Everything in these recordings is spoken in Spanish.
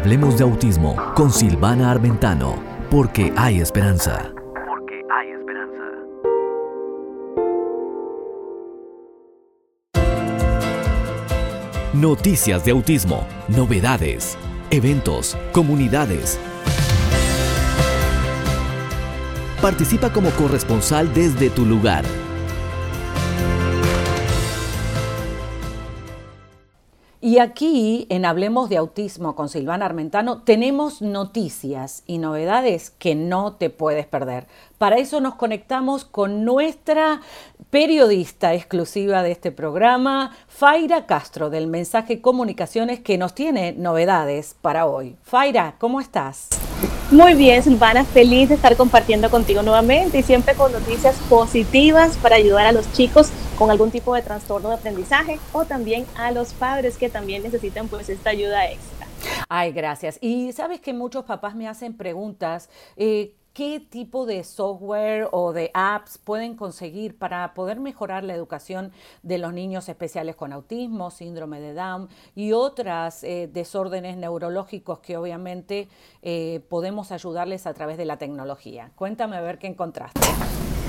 Hablemos de autismo con Silvana Armentano, porque hay esperanza. Porque hay esperanza. Noticias de autismo, novedades, eventos, comunidades. Participa como corresponsal desde tu lugar Y aquí, en Hablemos de Autismo con Silvana Armentano, tenemos noticias y novedades que no te puedes perder. Para eso nos conectamos con nuestra periodista exclusiva de este programa, Faira Castro, del Mensaje Comunicaciones, que nos tiene novedades para hoy. Faira, ¿cómo estás? Muy bien, Silvana, feliz de estar compartiendo contigo nuevamente y siempre con noticias positivas para ayudar a los chicos con algún tipo de trastorno de aprendizaje o también a los padres que también necesitan pues esta ayuda extra. Ay, gracias. Y sabes que muchos papás me hacen preguntas. Eh, ¿Qué tipo de software o de apps pueden conseguir para poder mejorar la educación de los niños especiales con autismo, síndrome de Down y otras eh, desórdenes neurológicos que obviamente eh, podemos ayudarles a través de la tecnología? Cuéntame a ver qué encontraste.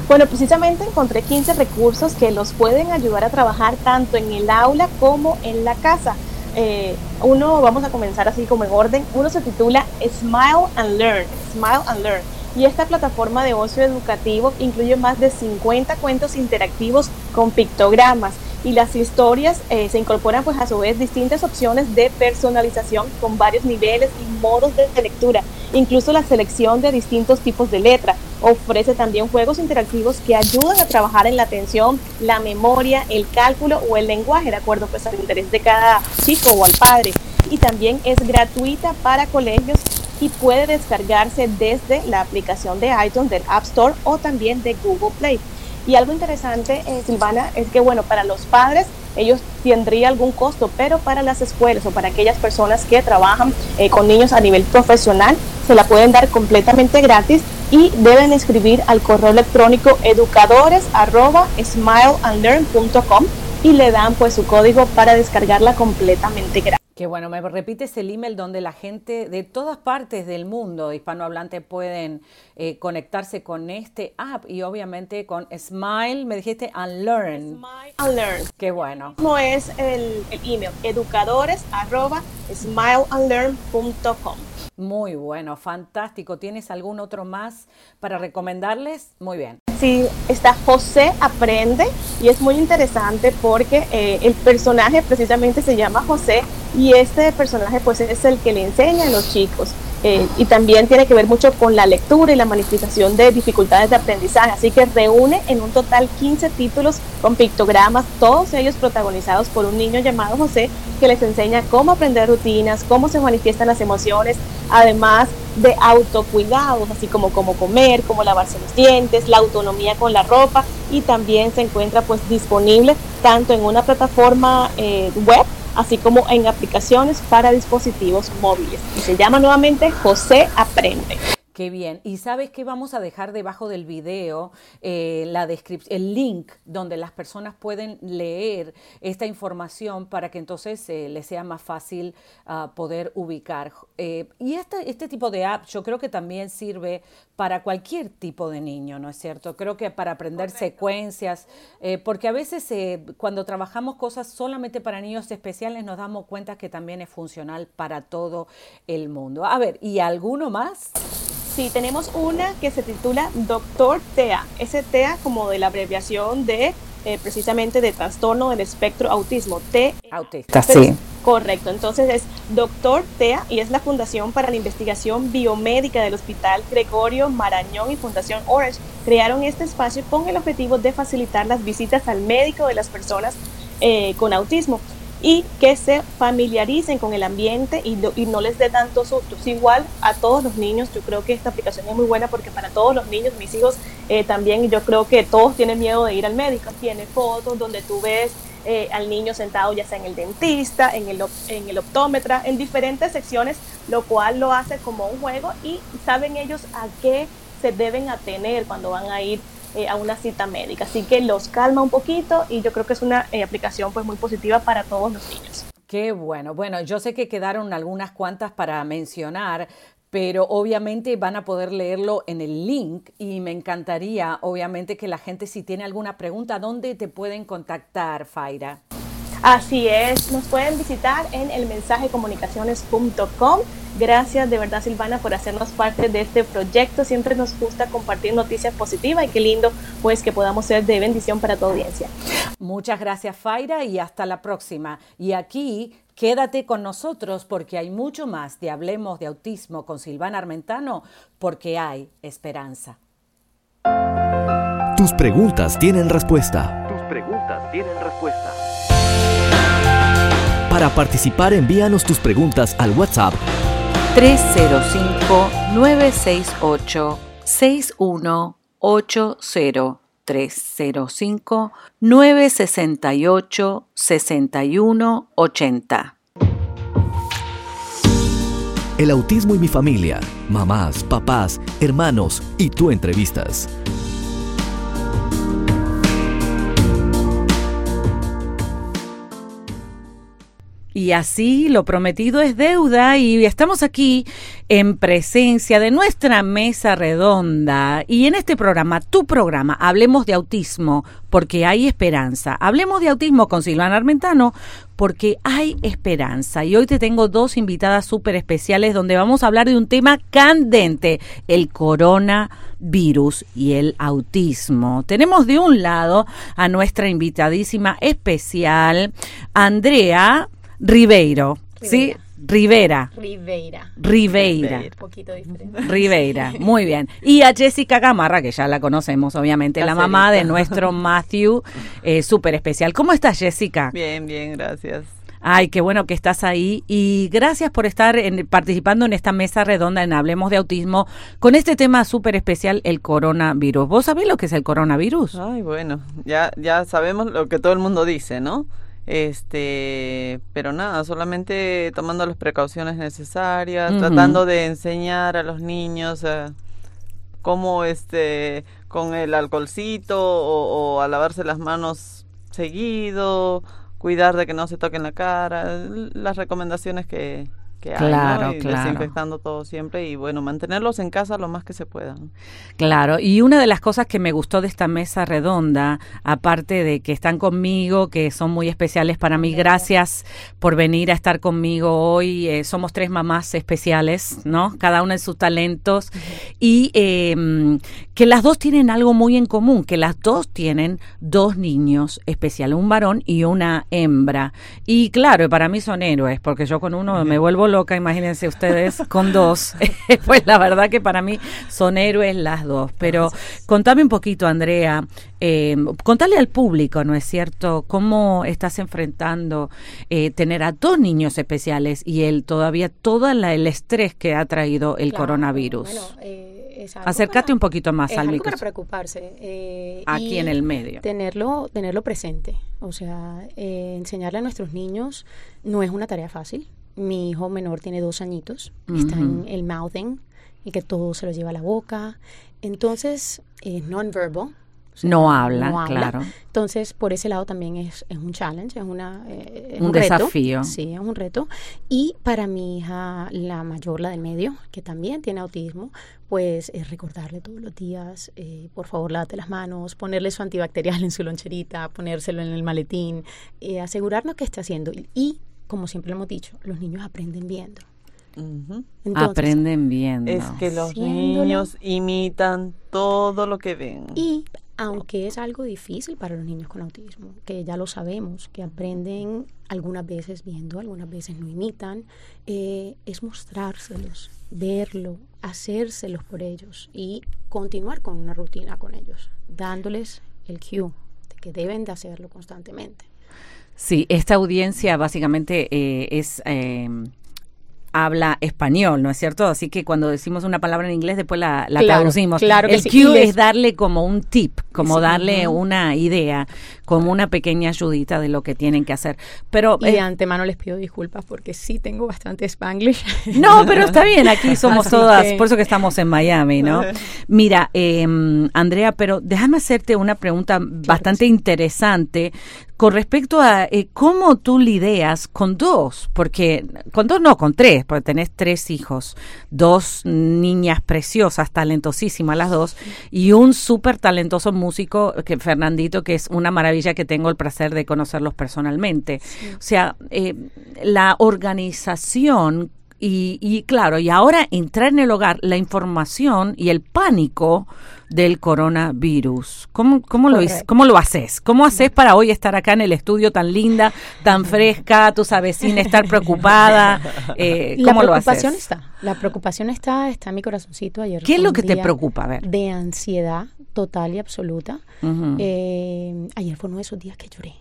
Bueno, precisamente encontré 15 recursos que los pueden ayudar a trabajar tanto en el aula como en la casa. Eh, uno, vamos a comenzar así como en orden, uno se titula Smile and Learn, Smile and Learn. Y esta plataforma de ocio educativo incluye más de 50 cuentos interactivos con pictogramas y las historias eh, se incorporan pues a su vez distintas opciones de personalización con varios niveles y modos de lectura, incluso la selección de distintos tipos de letra. Ofrece también juegos interactivos que ayudan a trabajar en la atención, la memoria, el cálculo o el lenguaje, de acuerdo pues al interés de cada chico o al padre. Y también es gratuita para colegios y puede descargarse desde la aplicación de iTunes del App Store o también de Google Play. Y algo interesante, eh, Silvana, es que, bueno, para los padres ellos tendría algún costo, pero para las escuelas o para aquellas personas que trabajan eh, con niños a nivel profesional, se la pueden dar completamente gratis y deben escribir al correo electrónico educadores y le dan pues su código para descargarla completamente gratis. Que bueno, me repites el email donde la gente de todas partes del mundo hispanohablante pueden eh, conectarse con este app y obviamente con Smile, me dijiste, and Learn. Smile and Learn. Qué bueno. No es el, el email, educadores arroba smileandlearn.com. Muy bueno, fantástico. ¿Tienes algún otro más para recomendarles? Muy bien. Sí, está José Aprende y es muy interesante porque eh, el personaje precisamente se llama José y este personaje pues es el que le enseña a los chicos. Eh, y también tiene que ver mucho con la lectura y la manifestación de dificultades de aprendizaje. Así que reúne en un total 15 títulos con pictogramas, todos ellos protagonizados por un niño llamado José, que les enseña cómo aprender rutinas, cómo se manifiestan las emociones, además de autocuidados, así como cómo comer, cómo lavarse los dientes, la autonomía con la ropa y también se encuentra pues disponible tanto en una plataforma eh, web así como en aplicaciones para dispositivos móviles. Y se llama nuevamente José Aprende. Qué bien. Y sabes que vamos a dejar debajo del video eh, la descripción, el link donde las personas pueden leer esta información para que entonces eh, les sea más fácil ah, poder ubicar. Eh, y este, este tipo de app yo creo que también sirve para cualquier tipo de niño, ¿no es cierto? Creo que para aprender secuencias, porque a veces cuando trabajamos cosas solamente para niños especiales nos damos cuenta que también es funcional para todo el mundo. A ver, ¿y alguno más? Sí, tenemos una que se titula Doctor TEA. Ese TEA como de la abreviación de eh, precisamente de trastorno del espectro autismo. T Autista, sí. Correcto, entonces es Doctor TEA y es la Fundación para la Investigación Biomédica del Hospital Gregorio Marañón y Fundación Orange. Crearon este espacio con el objetivo de facilitar las visitas al médico de las personas eh, con autismo y que se familiaricen con el ambiente y, no les dé tantos sustos. Igual a todos los niños, yo creo que esta aplicación es muy buena porque para todos los niños, mis hijos eh, también, yo creo que todos tienen miedo de ir al médico. Tiene fotos donde tú ves eh, al niño sentado ya sea en el dentista, en el, en el optómetra, en diferentes secciones, lo cual lo hace como un juego y saben ellos a qué se deben atener cuando van a ir eh, a una cita médica. Así que los calma un poquito y yo creo que es una eh, aplicación pues muy positiva para todos los niños. Qué bueno. Bueno, yo sé que quedaron algunas cuantas para mencionar, pero obviamente van a poder leerlo en el link y me encantaría, obviamente, que la gente si tiene alguna pregunta, ¿dónde te pueden contactar, Faira? Así es, nos pueden visitar en elmensajecomunicaciones.com. Gracias de verdad Silvana por hacernos parte de este proyecto. Siempre nos gusta compartir noticias positivas y qué lindo pues que podamos ser de bendición para tu audiencia. Muchas gracias Faira y hasta la próxima. Y aquí quédate con nosotros porque hay mucho más de Hablemos de Autismo con Silvana Armentano porque hay esperanza. Tus preguntas tienen respuesta. Tus preguntas tienen respuesta. Para participar, envíanos tus preguntas al WhatsApp 305-968-6180. 305-968-6180. El autismo y mi familia, mamás, papás, hermanos y tú entrevistas. Y así lo prometido es deuda y estamos aquí en presencia de nuestra mesa redonda y en este programa, tu programa, Hablemos de Autismo porque hay esperanza. Hablemos de Autismo con Silvana Armentano porque hay esperanza. Y hoy te tengo dos invitadas súper especiales donde vamos a hablar de un tema candente, el coronavirus y el autismo. Tenemos de un lado a nuestra invitadísima especial, Andrea. Ribeiro, ¿sí? Rivera. Ribeira. Ribeira. Un poquito diferente. Ribeira, muy bien. Y a Jessica Gamarra, que ya la conocemos, obviamente, la mamá de nuestro Matthew, eh, súper especial. ¿Cómo estás, Jessica? Bien, bien, gracias. Ay, qué bueno que estás ahí y gracias por estar en, participando en esta mesa redonda en Hablemos de Autismo con este tema súper especial, el coronavirus. ¿Vos sabés lo que es el coronavirus? Ay, bueno, ya, ya sabemos lo que todo el mundo dice, ¿no? Este, pero nada, solamente tomando las precauciones necesarias, tratando de enseñar a los niños eh, cómo este con el alcoholcito o, o a lavarse las manos seguido, cuidar de que no se toquen la cara, las recomendaciones que, que hay, ¿no? Claro, Y claro. desinfectando todo siempre y bueno, mantenerlos en casa lo más que se pueda. Claro, y una de las cosas que me gustó de esta mesa redonda, aparte de que están conmigo, que son muy especiales para mí, gracias por venir a estar conmigo hoy. eh, somos tres mamás especiales, ¿no? Cada una en sus talentos. Y eh, que las dos tienen algo muy en común, que las dos tienen dos niños especiales, un varón y una hembra. Y claro, para mí son héroes, porque yo con uno me vuelvo loca, imagínense ustedes, con dos. pues la verdad que para mí son héroes las dos. Pero contame un poquito, Andrea, eh, contale al público, ¿no es cierto? ¿Cómo estás enfrentando eh, tener a dos niños especiales y el todavía todo la- el estrés que ha traído el Claro, coronavirus? bueno, eh, es algo Acércate para- un poquito más es al algo micro. para preocuparse. eh, Aquí y en el medio. Tenerlo, tenerlo presente. O sea, eh, enseñarle a nuestros niños no es una tarea fácil. Mi hijo menor tiene dos añitos, está en el mouthing y que todo se lo lleva a la boca. Entonces, es non-verbal. o sea, No habla, claro. Entonces, por ese lado también es, es un challenge, es, una, eh, es Un desafío. Sí, es un reto. Y para mi hija, la mayor, la del medio, que también tiene autismo, pues es recordarle todos los días, eh, por favor, lávate las manos, ponerle su antibacterial en su loncherita, ponérselo en el maletín, eh, asegurarnos que esté haciendo. Y, como siempre lo hemos dicho, los niños aprenden viendo. Entonces, Aprenden viendo. Es que los niños imitan todo lo que ven. Y aunque es algo difícil para los niños con autismo, que ya lo sabemos, que aprenden algunas veces viendo, algunas veces no imitan, eh, es mostrárselos, verlo, hacérselos por ellos y continuar con una rutina con ellos, dándoles el cue de que deben de hacerlo constantemente. Sí, esta audiencia básicamente eh, es eh, habla español, ¿no es cierto? Así que cuando decimos una palabra en inglés, después la, la Claro, traducimos. claro que El sí. cue les- es darle como un tip, como Sí, darle una idea, como una pequeña ayudita de lo que tienen que hacer. Pero Y de eh, antemano les pido disculpas porque sí tengo bastante spanglish. No, pero está bien, aquí somos Así todas, que- por eso que estamos en Miami, ¿no? Mira, eh, Andrea, pero déjame hacerte una pregunta bastante interesante con respecto a eh, cómo tú lidias con dos, porque con dos no, con tres, porque tenés tres hijos, dos niñas preciosas, talentosísimas las dos, y un súper talentoso músico, que Fernandito, que es una maravilla que tengo el placer de conocerlos personalmente. O sea, eh, la organización y, y, claro, y ahora entrar en el hogar la información y el pánico del coronavirus. ¿Cómo, cómo, lo, ¿Cómo lo haces? ¿Cómo haces para hoy estar acá en el estudio tan linda, tan fresca, tú sabes, sin estar preocupada? Eh, ¿Cómo lo haces? La preocupación está. La preocupación está, está en mi corazoncito ayer. ¿Qué es lo que te preocupa? A ver. De ansiedad total y absoluta. eh, ayer fue uno de esos días que lloré.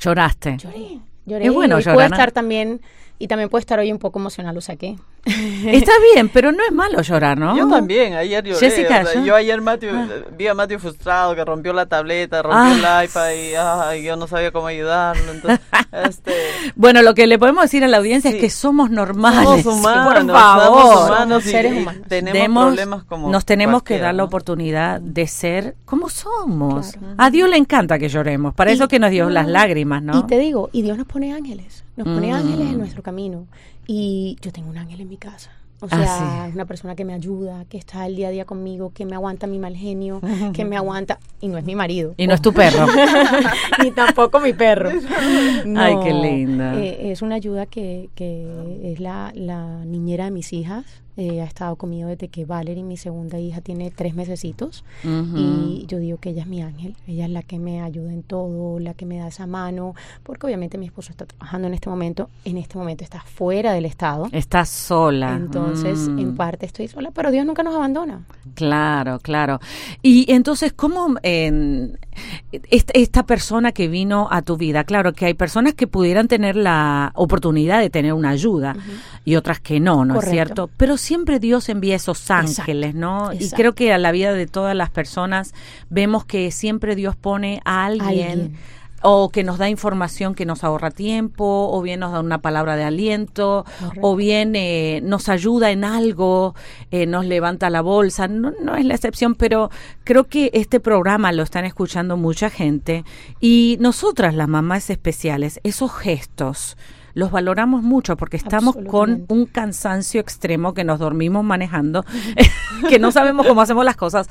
¿Lloraste? Lloré. Lloré. Es bueno y llorar, puede estar también y también puede estar hoy un poco emocional, lo saqué. Está bien, pero no es malo llorar, ¿no? Yo también, ayer lloré. Jessica, o sea, ¿yo? yo ayer Matthew, vi a Matthew frustrado que rompió la tableta, rompió Ah. el iPad y ay, yo no sabía cómo ayudarlo. Entonces, este, Bueno, lo que le podemos decir a la audiencia Sí. es que somos normales. somos humanos, por favor. somos humanos y, Seres y humanos. tenemos Demos- problemas como nos tenemos que dar la oportunidad de ser como somos. Claro. A Dios le encanta que lloremos, para Y- eso que nos dio no, las lágrimas, ¿no? Y te digo, y Dios nos pone ángeles, nos pone Mm. ángeles en nuestro camino. Y yo tengo un ángel en mi casa. O Ah, sea, sí. una persona que me ayuda, que está el día a día conmigo, que me aguanta mi mal genio, que me aguanta, y no es mi marido. Y no es tu perro. Ni tampoco mi perro. Ay, qué linda. eh, es una ayuda que, que es la, la niñera de mis hijas. Eh, ha estado conmigo desde que Valerie, mi segunda hija, tiene tres mesecitos. Y yo digo que ella es mi ángel. Ella es la que me ayuda en todo, la que me da esa mano. Porque obviamente mi esposo está trabajando en este momento. En este momento está fuera del estado. Estás sola. Entonces, Mm. en parte estoy sola, pero Dios nunca nos abandona. Claro, claro. Y entonces, ¿cómo en esta, esta persona que vino a tu vida? Claro que hay personas que pudieran tener la oportunidad de tener una ayuda y otras que no, ¿no es cierto? Pero siempre Dios envía esos Exacto, ángeles, ¿no? Y creo que a la vida de todas las personas vemos que siempre Dios pone a alguien. Alguien. O que nos da información que nos ahorra tiempo, o bien nos da una palabra de aliento, Correcto. o bien eh, nos ayuda en algo, eh, nos levanta la bolsa. No, no es la excepción, pero creo que este programa lo están escuchando mucha gente y nosotras, las mamás especiales, esos gestos los valoramos mucho porque estamos con un cansancio extremo que nos dormimos manejando, que no sabemos cómo hacemos las cosas,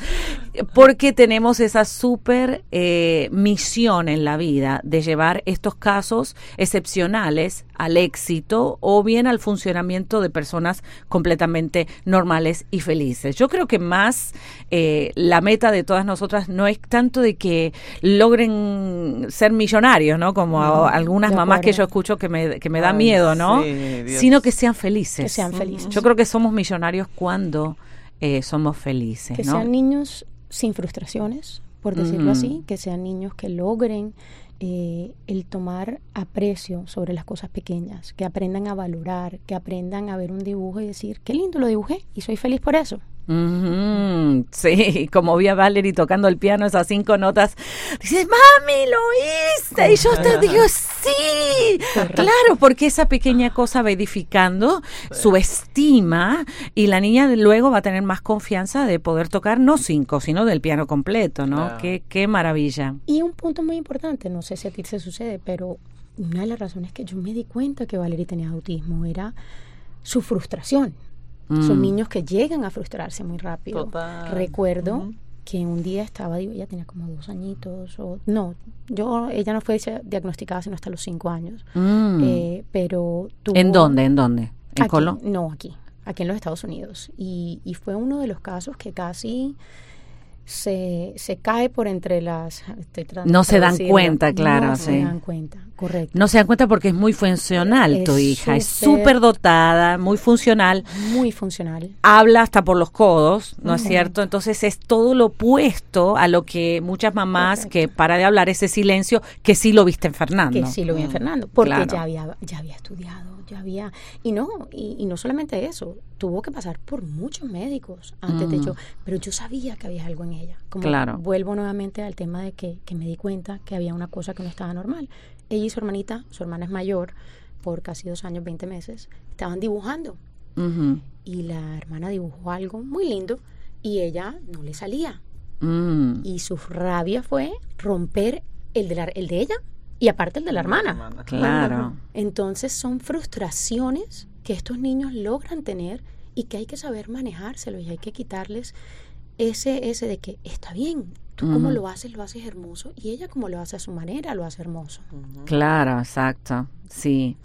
porque tenemos esa súper eh, misión en la vida de llevar estos casos excepcionales al éxito o bien al funcionamiento de personas completamente normales y felices. Yo creo que más eh, la meta de todas nosotras no es tanto de que logren ser millonarios, ¿no? Como algunas mamás que yo escucho que me, que me da Ay, miedo, ¿no? sí. Sino que sean felices. Que sean felices. Yo creo que somos millonarios cuando eh, somos felices, Que ¿no? sean niños sin frustraciones, por decirlo así, que sean niños que logren eh, el tomar aprecio sobre las cosas pequeñas, que aprendan a valorar, que aprendan a ver un dibujo y decir, qué lindo lo dibujé y soy feliz por eso. Ujú, Sí, como vi a Valerie tocando el piano esas cinco notas, dices, mami, lo hice. Y yo te digo, sí, claro, porque esa pequeña cosa va edificando su estima y la niña luego va a tener más confianza de poder tocar no cinco, sino del piano completo, ¿no? Claro. Qué, qué maravilla. Y un punto muy importante, no sé si a ti se sucede, pero una de las razones que yo me di cuenta que Valerie tenía autismo era su frustración. Son Mm. niños que llegan a frustrarse muy rápido. Total. Recuerdo que un día estaba, digo, ella tenía como dos añitos, o no, yo, ella no fue diagnosticada sino hasta los cinco años, Mm. eh, pero tuvo... ¿En dónde? ¿En dónde? ¿En Aquí, Colo? No, aquí, aquí en los Estados Unidos. Y, y fue uno de los casos que casi se, se cae por entre las... No se dan cuenta, claro, No sí. se dan cuenta, correcto. No se dan cuenta porque es muy funcional tu hija, es súper- dotada, muy funcional. Muy funcional. habla hasta por los codos, ¿no es cierto? Entonces es todo lo opuesto a lo que muchas mamás Correcto. que para de hablar ese silencio que sí lo viste en Fernando. que sí lo vi en Mm, Fernando, porque claro. ya había, ya había estudiado, ya había, y no, y, y no solamente eso, tuvo que pasar por muchos médicos antes de Mm. yo, pero yo sabía que había algo en ella. Como Claro. vuelvo nuevamente al tema de que, que me di cuenta que había una cosa que no estaba normal. Ella y su hermanita, su hermana es mayor, por casi dos años, 20 meses, estaban dibujando y la hermana dibujó algo muy lindo y ella no le salía. Mm. Y su rabia fue romper el de, la- el de ella Y aparte el de la hermana. Claro. Entonces son frustraciones que estos niños logran tener y que hay que saber manejárselo y hay que quitarles ese, ese de que está bien, tú como lo haces, lo haces hermoso y ella como lo hace a su manera, lo hace hermoso. Claro, exacto. Sí,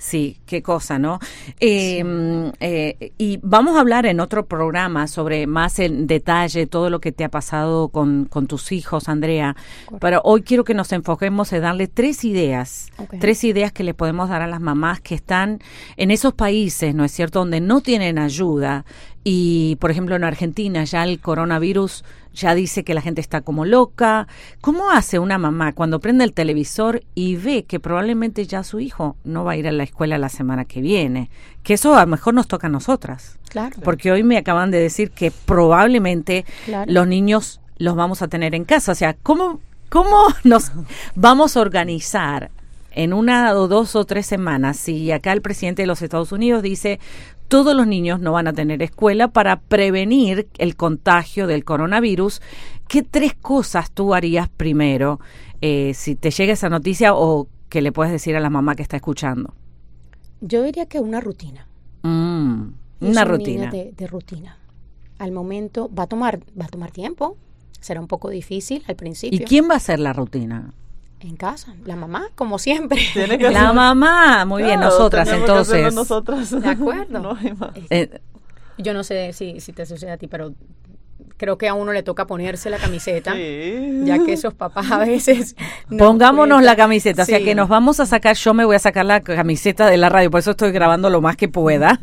sí, qué cosa, ¿no? Eh, mm, eh, y vamos a hablar en otro programa sobre más en detalle todo lo que te ha pasado con, con tus hijos, Andrea. Pero hoy quiero que nos enfoquemos en darle tres ideas, tres ideas que le podemos dar a las mamás que están en esos países, ¿no es cierto?, donde no tienen ayuda. Y, por ejemplo, en Argentina ya el coronavirus ya dice que la gente está como loca. ¿Cómo hace una mamá cuando prende el televisor y ve que probablemente ya su hijo no va a ir a la escuela la semana que viene? Que eso a lo mejor nos toca a nosotras. Claro. Porque hoy me acaban de decir que probablemente Claro. los niños los vamos a tener en casa. O sea, ¿cómo, cómo nos vamos a organizar en una o dos o tres semanas si acá el presidente de los Estados Unidos dice todos los niños no van a tener escuela para prevenir el contagio del coronavirus? ¿Qué tres cosas tú harías primero eh, si te llega esa noticia o que le puedes decir a la mamá que está escuchando? Yo diría que una rutina. Mm, una un rutina. De, de rutina. Al momento va a tomar, va a tomar tiempo. Será un poco difícil al principio. ¿Y quién va a hacer la rutina? En casa, la mamá, como siempre. Tiene que La hacer- mamá, muy bien, nosotras tenemos que hacerlo entonces. nosotras. De acuerdo. No hay más. Eh, Yo no sé si, si te sucede a ti, pero creo que a uno le toca ponerse la camiseta, Sí. ya que esos papás a veces... no Pongámonos pueden- la camiseta, o sea que nos vamos a sacar, yo me voy a sacar la camiseta de la radio, por eso estoy grabando lo más que pueda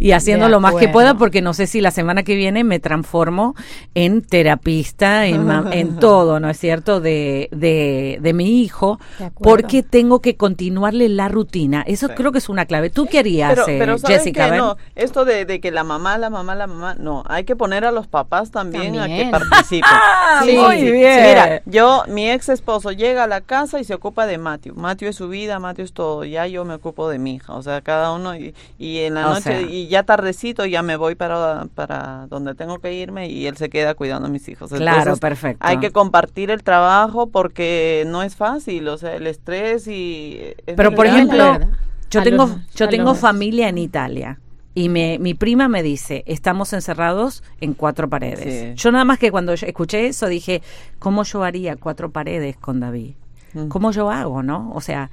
y haciendo lo más que pueda, porque no sé si la semana que viene me transformo en terapista, en, ma- en todo, ¿no es cierto?, de, de, de mi hijo, De porque tengo que continuarle la rutina. Eso Sí. creo que es una clave. ¿Tú qué harías, Pero, eh, pero ¿saben Jessica? ver. No, esto de, de que la mamá, la mamá, la mamá, no, hay que poner a los papás también, a que También. participen. Ah, Sí, muy sí, bien. Mira, yo, mi ex esposo llega a la casa y se ocupa de Matthew. Matthew es su vida, Matthew es todo. Ya yo me ocupo de mi hija. O sea, cada uno. Y, y en la O noche, sea. y ya tardecito, ya me voy para, para donde tengo que irme y él se queda cuidando a mis hijos. Claro, perfecto. Hay que compartir el trabajo porque no es fácil. O sea, el estrés y. es Pero por grande. ejemplo, yo tengo, yo tengo familia en Italia y me, mi prima me dice, estamos encerrados en cuatro paredes. Sí. Yo nada más que cuando yo escuché eso dije, ¿cómo yo haría cuatro paredes con David? Mm. ¿Cómo yo hago, no? O sea,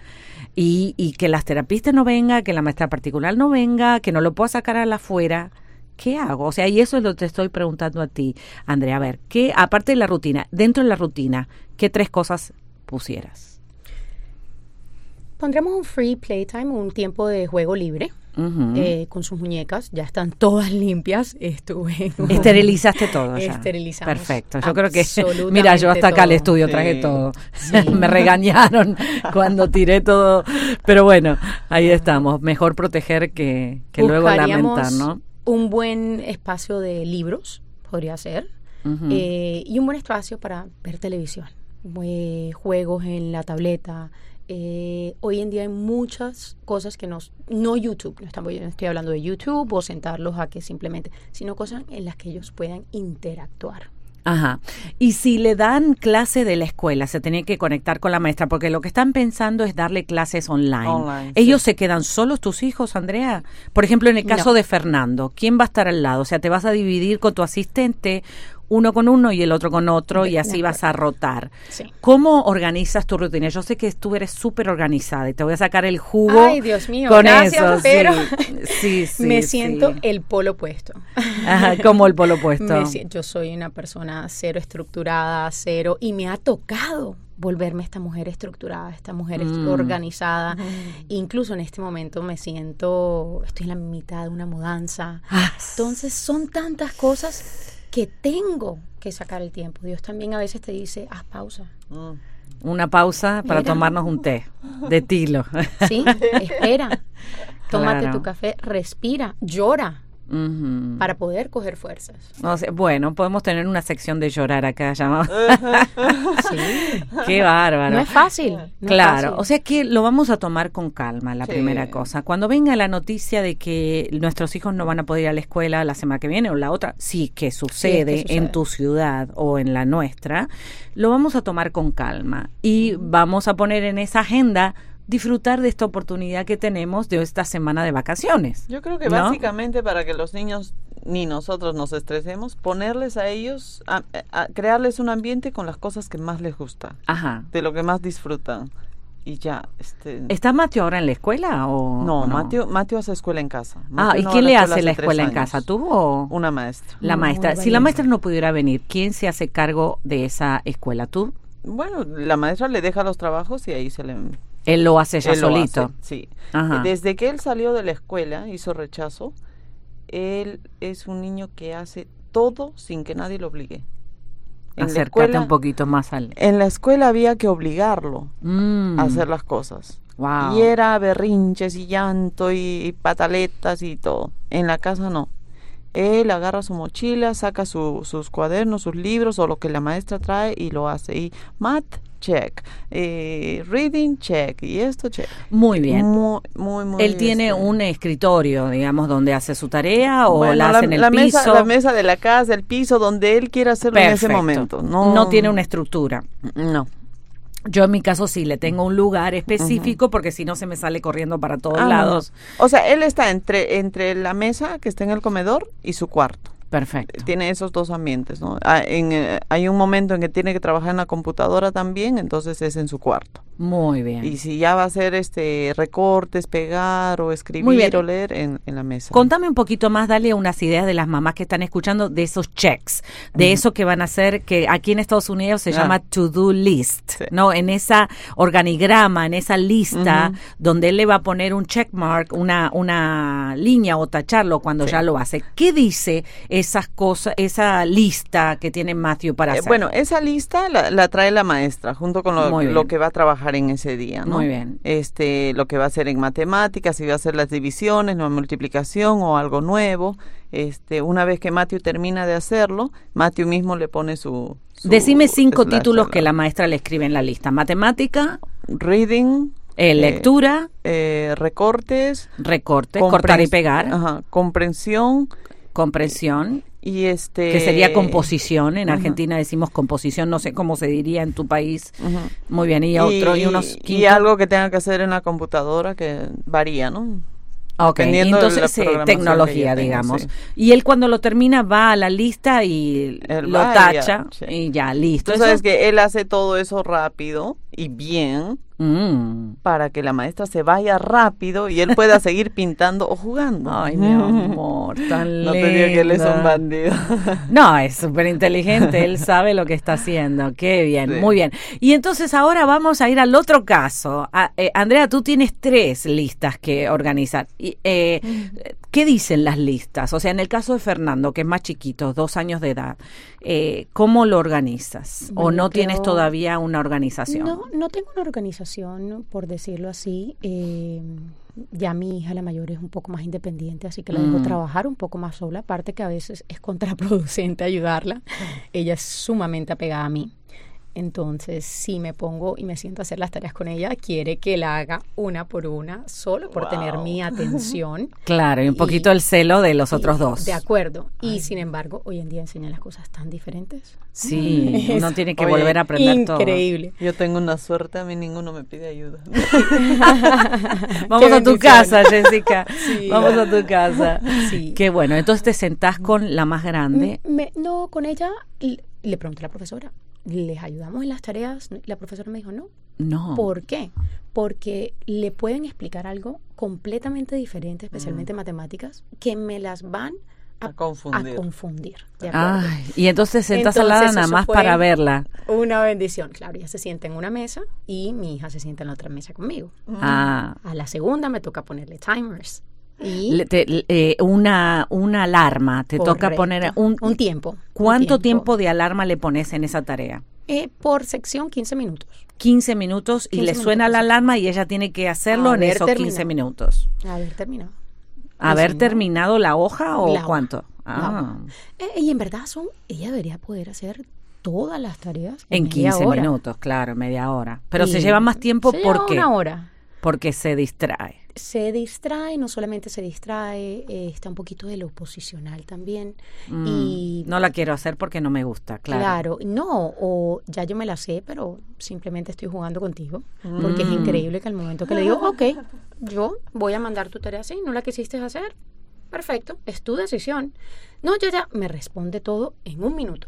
y, y que las terapistas no venga, que la maestra particular no venga, que no lo pueda sacar a la afuera. ¿Qué hago? O sea, y eso es lo que te estoy preguntando a ti, Andrea. A ver, ¿qué, aparte de la rutina, dentro de la rutina, ¿qué tres cosas pusieras? Pondremos un free playtime, un tiempo de juego libre Eh, con sus muñecas. Ya están todas limpias. Estuve. en Esterilizaste todo ya. Esterilizamos Perfecto. Yo creo que mira, yo hasta acá al estudio Sí. traje todo. Sí. Me regañaron cuando tiré todo, pero bueno, ahí estamos. Mejor proteger que, que luego lamentar, ¿no? Un buen espacio de libros, podría ser. Eh, y un buen espacio para ver televisión. Eh, juegos en la tableta. Eh, hoy en día hay muchas cosas que nos... No YouTube, no estamos, yo no estoy hablando de YouTube o sentarlos a que simplemente... Sino cosas en las que ellos puedan interactuar. Ajá. Y si le dan clase de la escuela, se tiene que conectar con la maestra, porque lo que están pensando es darle clases online. Online, ¿Ellos sí. se quedan solos tus hijos, Andrea? Por ejemplo, en el caso No. de Fernando, ¿quién va a estar al lado? O sea, te vas a dividir con tu asistente, uno con uno y el otro con otro, y así vas a rotar. Sí. ¿Cómo organizas tu rutina? Yo sé que tú eres súper organizada y te voy a sacar el jugo Ay, Dios mío, con gracias, eso. pero sí, sí, me siento el polo opuesto. Ajá, como el polo opuesto. Me yo soy una persona cero estructurada, cero, y me ha tocado volverme esta mujer estructurada, esta mujer Mm. organizada. Incluso en este momento me siento, estoy en la mitad de una mudanza. Ah, Entonces son tantas cosas que tengo que sacar el tiempo. Dios también a veces te dice, haz pausa. Mm. Una pausa para Mira. tomarnos un té de tilo. Sí, espera. Tómate Claro. tu café, respira, llora. Para poder coger fuerzas. O sea, bueno, podemos tener una sección de llorar acá llamada. Sí. Qué bárbaro. No es fácil. no es Claro, fácil. o sea que lo vamos a tomar con calma, la Sí. primera cosa. Cuando venga la noticia de que nuestros hijos no van a poder ir a la escuela la semana que viene o la otra, sí que sucede, sucede. en tu ciudad o en la nuestra, lo vamos a tomar con calma y vamos a poner en esa agenda disfrutar de esta oportunidad que tenemos de esta semana de vacaciones. Yo creo que ¿No? básicamente para que los niños ni nosotros nos estresemos, ponerles a ellos, a- a- crearles un ambiente con las cosas que más les gustan, Ajá. de lo que más disfrutan. Y ya, este... ¿Está Mateo ahora en la escuela o no, o Mateo, Mateo hace escuela en casa. Ah, ¿y no quién le hace la escuela en casa? ¿Tú o Una maestra. la Muy maestra? Si la maestra no pudiera venir, ¿quién se hace cargo de esa escuela? ¿Tú? Bueno, la maestra le deja los trabajos y ahí se le... Él lo hace ya él solito. hace, sí. Ajá. Desde que él salió de la escuela, hizo rechazo, él es un niño que hace todo sin que nadie lo obligue. En la escuela, un poquito más al. en la escuela había que obligarlo Mm, a hacer las cosas. wow. Y era berrinches y llanto y, y pataletas y todo. En la casa no. Él agarra su mochila, saca su- sus cuadernos, sus libros o lo que la maestra trae y lo hace. Y math, check. Eh, reading, check. Y esto, check. Muy bien. Muy, muy, muy. Él tiene este, un escritorio, digamos, donde hace su tarea o bueno, la hace en el la piso. Mesa, la mesa de la casa, el piso, donde él quiera hacerlo en ese Perfecto. momento. No, tiene una estructura. No. Yo en mi caso sí le tengo un lugar específico porque si no se me sale corriendo para todos Ah, no. lados. O sea, él está entre, entre la mesa que está en el comedor y su cuarto. Perfecto. tiene esos dos ambientes, ¿no? Ah, en, eh, hay un momento en que tiene que trabajar en la computadora también, entonces es en su cuarto. Muy bien. Y si ya va a hacer este recortes, pegar o escribir o leer en, en la mesa. Contame un poquito más, dale unas ideas de las mamás que están escuchando de esos checks, de eso que van a hacer, que aquí en Estados Unidos se Ah. llama to-do list, Sí. ¿no? En esa organigrama, en esa lista, donde él le va a poner un check mark, una, una línea o tacharlo cuando Sí. ya lo hace. ¿Qué dice esas cosas, esa lista que tiene Matthew para Eh, hacer? bueno, esa lista la, la trae la maestra junto con lo, lo que va a trabajar en ese día, ¿no? Muy bien. Este, lo que va a hacer en matemáticas, si va a hacer las divisiones, la multiplicación o algo nuevo. Este, una vez que Matthew termina de hacerlo, Matthew mismo le pone su, su Decime cinco títulos que la maestra le escribe en la lista. Matemática, reading, eh, Eh, lectura, eh, recortes, recorte, cortar y pegar, ajá, comprensión comprensión, y este que sería composición. En. Argentina decimos composición, no sé cómo se diría en tu país. Muy bien, y otro, y, unos y algo que tenga que hacer en la computadora que varía, ¿no? Ok, dependiendo de la entonces eh, tecnología, digamos. sí. Y él cuando lo termina va a la lista y Él lo y ya, tacha y ya, listo. Tú sabes Eso- que él hace todo eso rápido y bien Mm. para que la maestra se vaya rápido y él pueda seguir pintando o jugando. Ay, mi amor, tan No te que él es un bandido. No, es súper inteligente, él sabe lo que está haciendo. Qué bien, Sí. muy bien. Y entonces ahora vamos a ir al otro caso. A- eh, Andrea, tú tienes tres listas que organizar. Y, eh, ¿Qué dicen las listas? O sea, en el caso de Fernando, que es más chiquito, dos años de edad, eh, ¿cómo lo organizas? ¿O no tienes todavía una organización? No, no tengo una organización, por decirlo así. Eh, ya mi hija, la mayor, es un poco más independiente, así que la dejo Mm. trabajar un poco más sola. Aparte que a veces es contraproducente ayudarla. Ella es sumamente apegada a mí. Entonces, si me pongo y me siento a hacer las tareas con ella, quiere que la haga una por una, solo por tener mi atención. Claro, y un Y- poquito el celo de los Y- otros dos. De acuerdo. Y sin embargo, hoy en día enseñan las cosas tan diferentes. Sí, uno tiene que Oye, volver a aprender todo. Increíble. Yo tengo una suerte, a mí ninguno me pide ayuda. Vamos Qué a tu bendición. casa, Jessica. Sí. Vamos a tu casa. Sí. Qué bueno. Entonces te sentás con la más grande. Mm, me- no, con ella le pregunté a la profesora, ¿les ayudamos en las tareas? La profesora me dijo, no. No. ¿Por qué? Porque le pueden explicar algo completamente diferente, especialmente matemáticas, que me las van a, A confundir. a confundir. Ay, y entonces al lado Entonces, nada más para verla. Una bendición. Claro, ella se sienta en una mesa y mi hija se sienta en la otra mesa conmigo. Ah. A la segunda me toca ponerle timers. Y Le- te- eh, una, una alarma. Te toca poner un, un tiempo. un ¿Cuánto tiempo de alarma le pones en esa tarea? Eh, por sección, 15 minutos. 15 minutos y 15 le suena la minutos. alarma y ella tiene que hacerlo en Haber esos 15 terminado. minutos. A ver, terminado. ¿Haber terminado la hoja o La cuánto? Ah. Eh, y en verdad son, ella debería poder hacer todas las tareas en media 15 hora. minutos, claro, media hora. Pero Y se lleva más tiempo porque una hora. porque se distrae. Se distrae, no solamente se distrae, eh, está un poquito de lo posicional también. Mm, Y no la quiero hacer porque no me gusta, claro. Claro, no, o ya yo me la sé, pero simplemente estoy jugando contigo, porque Mm. es increíble que al momento que le digo, ok, yo voy a mandar tu tarea así, no la quisiste hacer, perfecto, es tu decisión. No, yo ya, me responde todo en un minuto.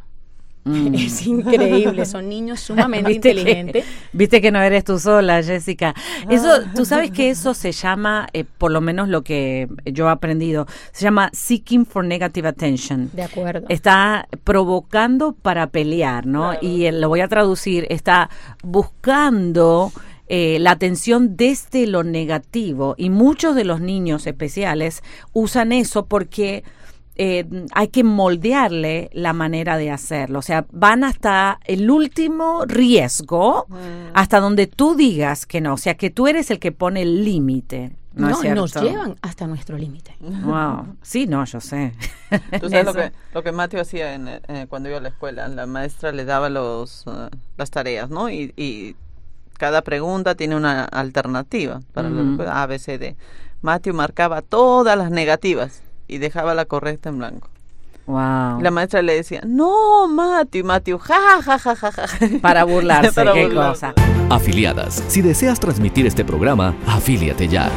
Mm. Es increíble, son niños sumamente ¿Viste inteligentes. Que, Viste que no eres tú sola, Jessica. Eso, tú sabes que eso se llama, eh, por lo menos lo que yo he aprendido, se llama seeking for negative attention. De acuerdo. Está provocando para pelear, ¿no? Y eh, lo voy a traducir, está buscando eh, la atención desde lo negativo. Y muchos de los niños especiales usan eso porque eh, hay que moldearle la manera de hacerlo. O sea, van hasta el último riesgo, hasta donde tú digas que no. O sea, que tú eres el que pone el límite. ¿no, No, nos llevan hasta nuestro límite. Wow. Sí, no, yo sé. Tú sabes lo que, lo que Mateo hacía en, eh, cuando iba a la escuela. La maestra le daba los, eh, las tareas, ¿no? Y, y cada pregunta tiene una alternativa para la A, B, C, D. Mateo marcaba todas las negativas y dejaba la correcta en blanco. Wow. La maestra le decía, no, Mateo, y Mateo, ja, ja, ja, ja, ja. Para burlarse, Para qué burlarse. cosa. Afiliadas, si deseas transmitir este programa, afíliate ya.